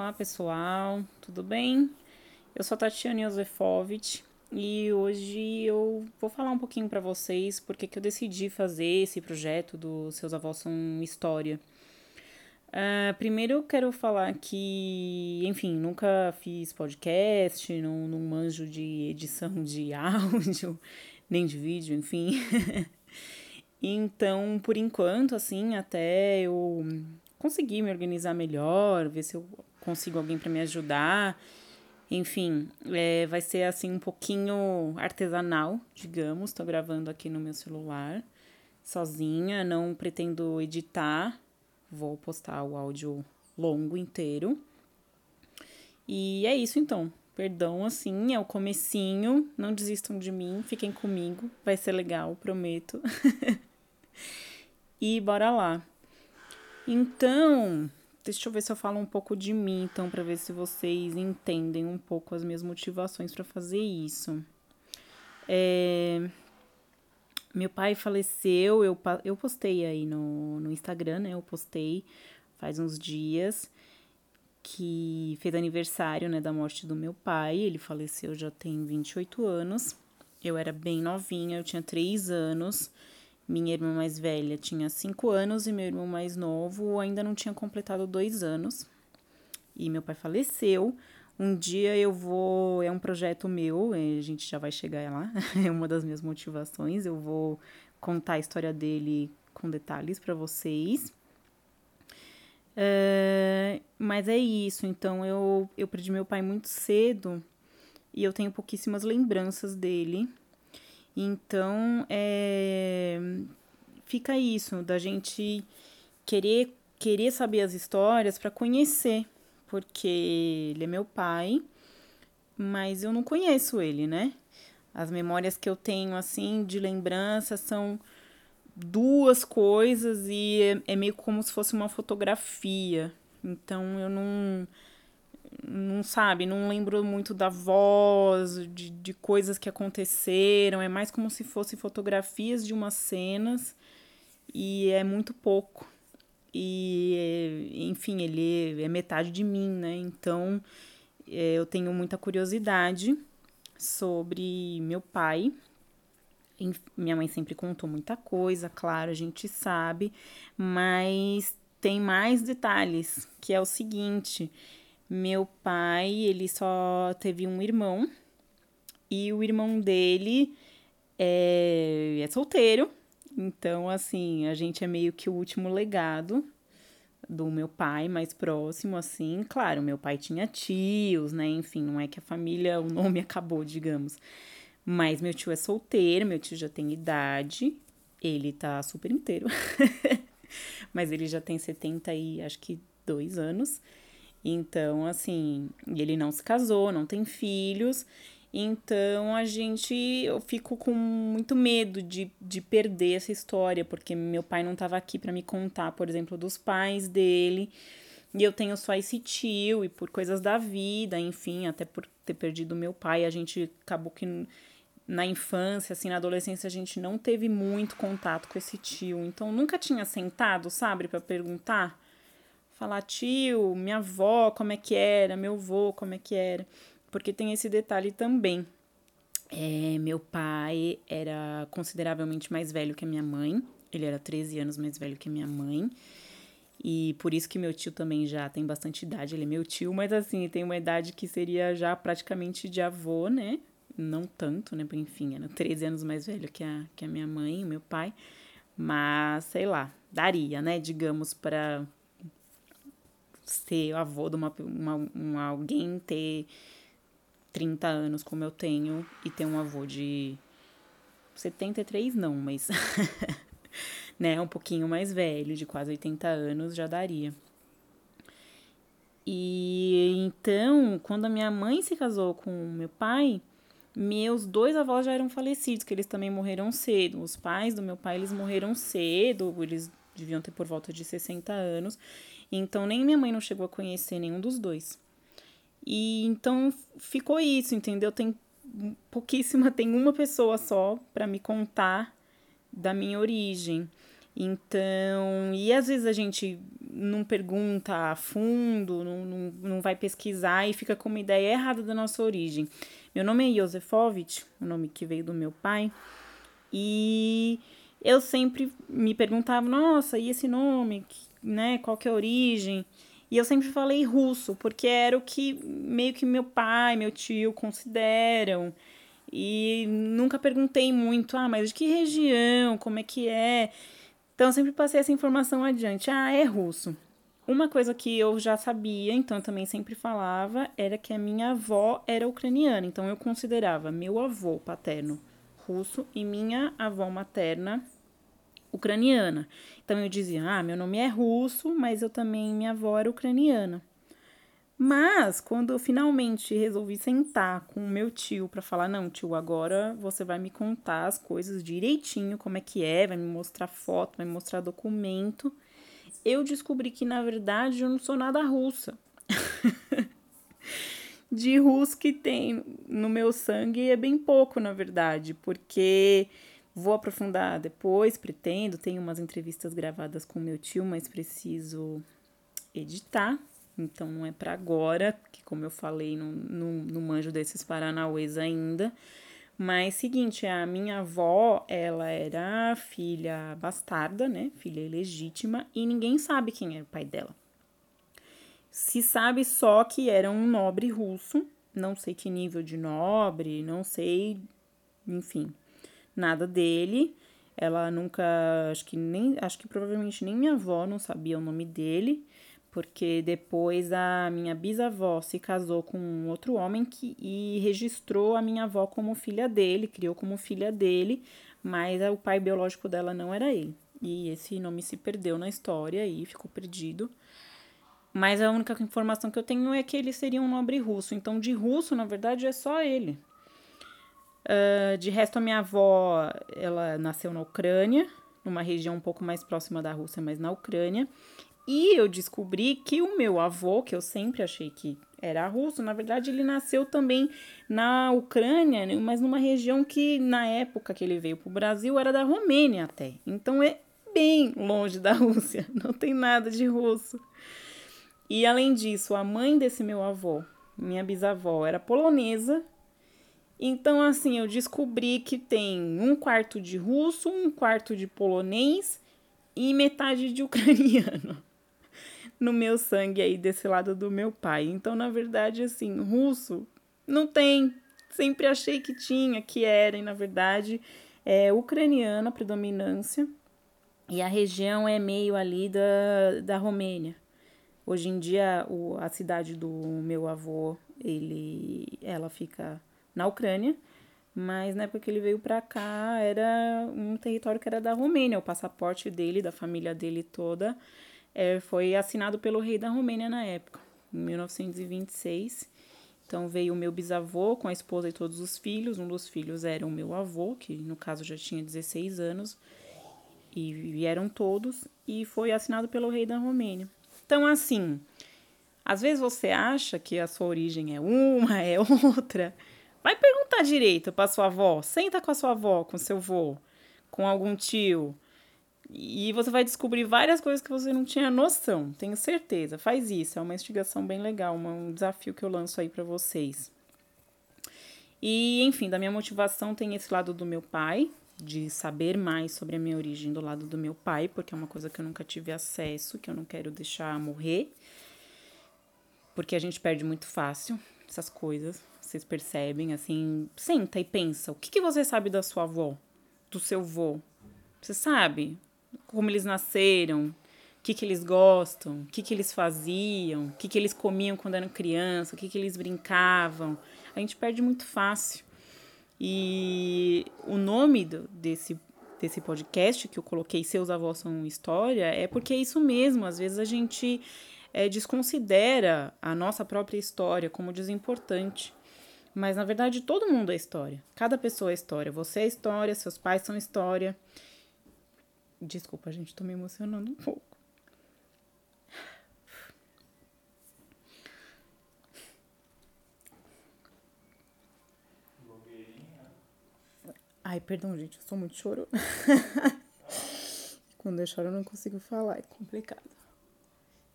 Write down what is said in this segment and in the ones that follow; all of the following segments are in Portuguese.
Olá pessoal, tudo bem? Eu sou a Tatiana Yosefovich e hoje eu vou falar um pouquinho para vocês porque que eu decidi fazer esse projeto do Seus Avós São História. Uh, primeiro eu quero falar que, enfim, nunca fiz podcast, não, não manjo de edição de áudio, nem de vídeo, enfim. então, por enquanto, assim, até eu conseguir me organizar melhor, ver se eu consigo alguém para me ajudar. Enfim, é, vai ser assim um pouquinho artesanal, digamos. Estou gravando aqui no meu celular, sozinha, não pretendo editar. Vou postar o áudio longo inteiro. E é isso então. Perdão, assim, é o comecinho. Não desistam de mim, fiquem comigo. Vai ser legal, prometo. e bora lá. Então, deixa eu ver se eu falo um pouco de mim, então, para ver se vocês entendem um pouco as minhas motivações para fazer isso. É... Meu pai faleceu, eu, eu postei aí no, no Instagram, né? Eu postei faz uns dias que fez aniversário, né, da morte do meu pai. Ele faleceu já tem 28 anos. Eu era bem novinha, eu tinha 3 anos. Minha irmã mais velha tinha cinco anos e meu irmão mais novo ainda não tinha completado dois anos. E meu pai faleceu. Um dia eu vou. É um projeto meu, a gente já vai chegar lá. É uma das minhas motivações. Eu vou contar a história dele com detalhes para vocês. É, mas é isso. Então eu, eu perdi meu pai muito cedo e eu tenho pouquíssimas lembranças dele. Então, é, fica isso, da gente querer, querer saber as histórias para conhecer, porque ele é meu pai, mas eu não conheço ele, né? As memórias que eu tenho, assim, de lembrança são duas coisas e é, é meio como se fosse uma fotografia. Então, eu não não sabe, não lembro muito da voz, de, de coisas que aconteceram, é mais como se fossem fotografias de umas cenas e é muito pouco. E, enfim, ele é metade de mim, né? Então, é, eu tenho muita curiosidade sobre meu pai. Minha mãe sempre contou muita coisa, claro, a gente sabe, mas tem mais detalhes, que é o seguinte: meu pai, ele só teve um irmão e o irmão dele é, é solteiro. Então, assim, a gente é meio que o último legado do meu pai mais próximo, assim. Claro, meu pai tinha tios, né? Enfim, não é que a família, o nome acabou, digamos. Mas meu tio é solteiro, meu tio já tem idade, ele tá super inteiro. Mas ele já tem 70 e acho que dois anos. Então, assim, ele não se casou, não tem filhos. Então a gente, eu fico com muito medo de, de perder essa história, porque meu pai não estava aqui para me contar, por exemplo, dos pais dele. E eu tenho só esse tio, e por coisas da vida, enfim, até por ter perdido meu pai, a gente acabou que na infância, assim, na adolescência, a gente não teve muito contato com esse tio. Então nunca tinha sentado, sabe, para perguntar falar, tio, minha avó, como é que era, meu avô, como é que era. Porque tem esse detalhe também. É, meu pai era consideravelmente mais velho que a minha mãe. Ele era 13 anos mais velho que a minha mãe. E por isso que meu tio também já tem bastante idade. Ele é meu tio, mas assim, tem uma idade que seria já praticamente de avô, né? Não tanto, né? Enfim, era 13 anos mais velho que a, que a minha mãe, meu pai. Mas, sei lá, daria, né? Digamos, para ser avô de uma, uma, uma, alguém ter 30 anos como eu tenho e ter um avô de 73 não, mas né, um pouquinho mais velho, de quase 80 anos já daria. E então, quando a minha mãe se casou com meu pai, meus dois avós já eram falecidos, que eles também morreram cedo. Os pais do meu pai, eles morreram cedo, eles deviam ter por volta de 60 anos. Então nem minha mãe não chegou a conhecer nenhum dos dois. E então ficou isso, entendeu? Tem pouquíssima, tem uma pessoa só para me contar da minha origem. Então, e às vezes a gente não pergunta a fundo, não, não, não vai pesquisar e fica com uma ideia errada da nossa origem. Meu nome é Josefovich, o nome que veio do meu pai, e eu sempre me perguntava, nossa, e esse nome, né, qual que é a origem? E eu sempre falei russo, porque era o que meio que meu pai, meu tio consideram. E nunca perguntei muito, ah, mas de que região, como é que é? Então eu sempre passei essa informação adiante. Ah, é russo. Uma coisa que eu já sabia, então eu também sempre falava, era que a minha avó era ucraniana. Então eu considerava meu avô paterno russo e minha avó materna ucraniana. Então eu dizia: "Ah, meu nome é russo, mas eu também minha avó era ucraniana". Mas quando eu finalmente resolvi sentar com o meu tio para falar: "Não, tio, agora você vai me contar as coisas direitinho, como é que é, vai me mostrar foto, vai me mostrar documento", eu descobri que na verdade eu não sou nada russa. de russo que tem no meu sangue é bem pouco, na verdade, porque vou aprofundar depois, pretendo, tenho umas entrevistas gravadas com meu tio, mas preciso editar, então não é para agora, que como eu falei, não, não, não manjo desses paranauês ainda. Mas seguinte, a minha avó, ela era filha bastarda, né? Filha ilegítima, e ninguém sabe quem era o pai dela. Se sabe só que era um nobre russo, não sei que nível de nobre, não sei, enfim, nada dele. Ela nunca, acho que nem, acho que provavelmente nem minha avó não sabia o nome dele, porque depois a minha bisavó se casou com um outro homem que, e registrou a minha avó como filha dele, criou como filha dele, mas o pai biológico dela não era ele. E esse nome se perdeu na história e ficou perdido. Mas a única informação que eu tenho é que ele seria um nobre russo. Então, de russo, na verdade, é só ele. Uh, de resto, a minha avó, ela nasceu na Ucrânia, numa região um pouco mais próxima da Rússia, mas na Ucrânia. E eu descobri que o meu avô, que eu sempre achei que era russo, na verdade ele nasceu também na Ucrânia, né, mas numa região que na época que ele veio para o Brasil era da Romênia até. Então é bem longe da Rússia, não tem nada de russo. E além disso, a mãe desse meu avô, minha bisavó, era polonesa. Então, assim, eu descobri que tem um quarto de russo, um quarto de polonês e metade de ucraniano no meu sangue aí desse lado do meu pai. Então, na verdade, assim, russo não tem. Sempre achei que tinha, que era, e na verdade é ucraniana a predominância. E a região é meio ali da, da Romênia. Hoje em dia, o, a cidade do meu avô, ele, ela fica na Ucrânia, mas na época que ele veio para cá era um território que era da Romênia. O passaporte dele, da família dele toda, é, foi assinado pelo rei da Romênia na época, em 1926. Então veio o meu bisavô com a esposa e todos os filhos. Um dos filhos era o meu avô, que no caso já tinha 16 anos, e vieram todos, e foi assinado pelo rei da Romênia. Então, assim, às vezes você acha que a sua origem é uma, é outra. Vai perguntar direito para sua avó. Senta com a sua avó, com seu avô, com algum tio. E você vai descobrir várias coisas que você não tinha noção, tenho certeza. Faz isso, é uma investigação bem legal, um desafio que eu lanço aí para vocês. E, enfim, da minha motivação tem esse lado do meu pai, de saber mais sobre a minha origem do lado do meu pai, porque é uma coisa que eu nunca tive acesso, que eu não quero deixar morrer. Porque a gente perde muito fácil essas coisas. Vocês percebem, assim, senta e pensa, o que, que você sabe da sua avó, do seu avô? Você sabe como eles nasceram, o que, que eles gostam, o que, que eles faziam, o que, que eles comiam quando eram criança, o que, que eles brincavam. A gente perde muito fácil. E o nome do, desse, desse podcast que eu coloquei, Seus Avós São História, é porque é isso mesmo. Às vezes a gente é, desconsidera a nossa própria história como desimportante. Mas na verdade todo mundo é história. Cada pessoa é história. Você é história, seus pais são história. Desculpa, gente, tô me emocionando um pouco. Ai, perdão, gente, eu sou muito chorona. Quando eu choro, eu não consigo falar, é complicado.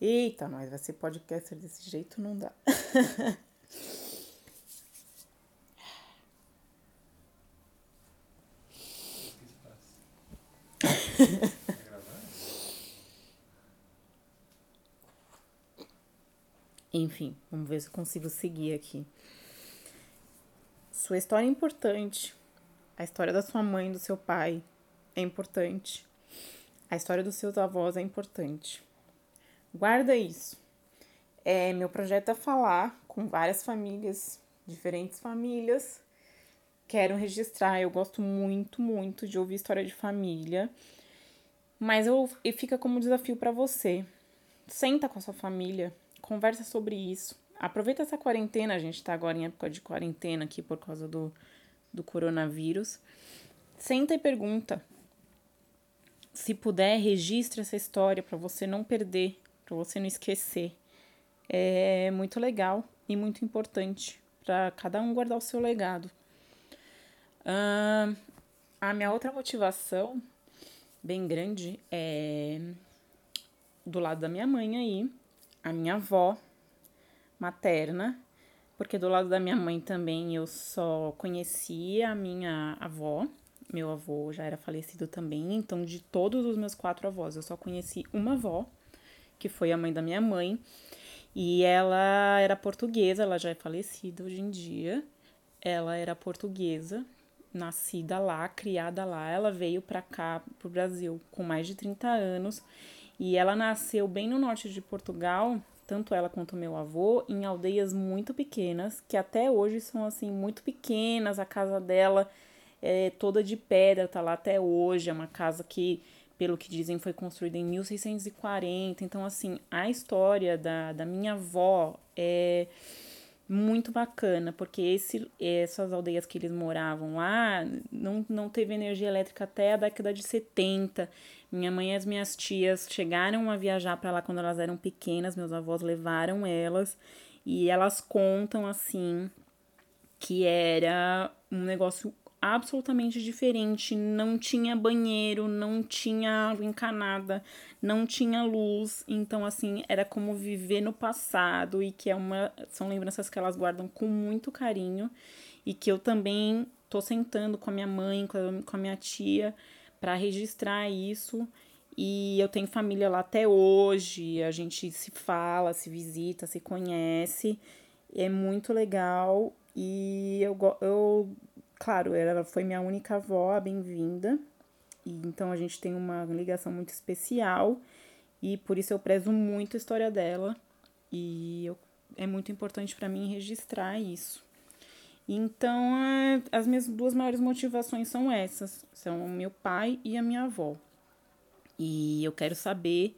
Eita, nós vai ser podcaster desse jeito, não dá. Enfim, vamos ver se eu consigo seguir aqui. Sua história é importante. A história da sua mãe, do seu pai é importante. A história dos seus avós é importante. Guarda isso. É, meu projeto é falar com várias famílias, diferentes famílias. Quero registrar, eu gosto muito, muito de ouvir história de família. Mas eu, e fica como desafio para você. Senta com a sua família, conversa sobre isso. Aproveita essa quarentena, a gente tá agora em época de quarentena aqui por causa do, do coronavírus. Senta e pergunta. Se puder, registre essa história para você não perder, para você não esquecer. É muito legal e muito importante para cada um guardar o seu legado. Uh, a minha outra motivação, bem grande, é do lado da minha mãe aí, a minha avó materna, porque do lado da minha mãe também eu só conhecia a minha avó. Meu avô já era falecido também, então de todos os meus quatro avós eu só conheci uma avó, que foi a mãe da minha mãe. E ela era portuguesa, ela já é falecida hoje em dia. Ela era portuguesa, nascida lá, criada lá. Ela veio para cá, pro Brasil, com mais de 30 anos e ela nasceu bem no norte de Portugal, tanto ela quanto meu avô, em aldeias muito pequenas, que até hoje são assim muito pequenas. A casa dela é toda de pedra, tá lá até hoje. É uma casa que, pelo que dizem, foi construída em 1640. Então, assim, a história da, da minha avó é muito bacana, porque esse, essas aldeias que eles moravam lá não, não teve energia elétrica até a década de 70. Minha mãe e as minhas tias chegaram a viajar para lá quando elas eram pequenas, meus avós levaram elas e elas contam assim que era um negócio absolutamente diferente, não tinha banheiro, não tinha água encanada, não tinha luz, então assim, era como viver no passado e que é uma são lembranças que elas guardam com muito carinho e que eu também tô sentando com a minha mãe, com a, minha tia para registrar isso. E eu tenho família lá até hoje, a gente se fala, se visita, se conhece. É muito legal e eu, eu claro, ela foi minha única avó, a bem-vinda. E então a gente tem uma ligação muito especial e por isso eu prezo muito a história dela e eu, é muito importante para mim registrar isso. Então, é, as minhas duas maiores motivações são essas: são o meu pai e a minha avó. E eu quero saber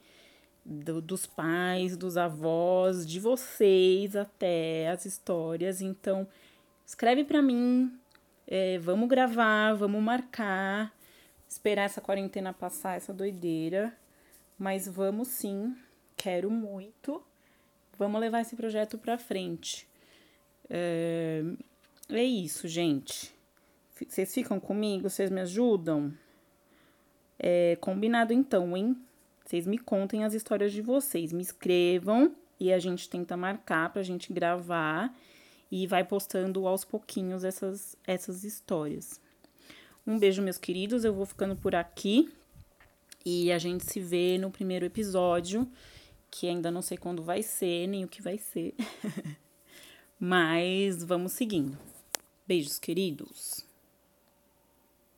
do, dos pais, dos avós, de vocês até as histórias. Então, escreve para mim, é, vamos gravar, vamos marcar, esperar essa quarentena passar, essa doideira. Mas vamos sim, quero muito. Vamos levar esse projeto para frente. É, é isso, gente. Vocês ficam comigo? Vocês me ajudam? É, combinado então, hein? Vocês me contem as histórias de vocês. Me escrevam e a gente tenta marcar pra gente gravar e vai postando aos pouquinhos essas, essas histórias. Um beijo, meus queridos. Eu vou ficando por aqui e a gente se vê no primeiro episódio, que ainda não sei quando vai ser, nem o que vai ser. Mas vamos seguindo. Beijos, queridos.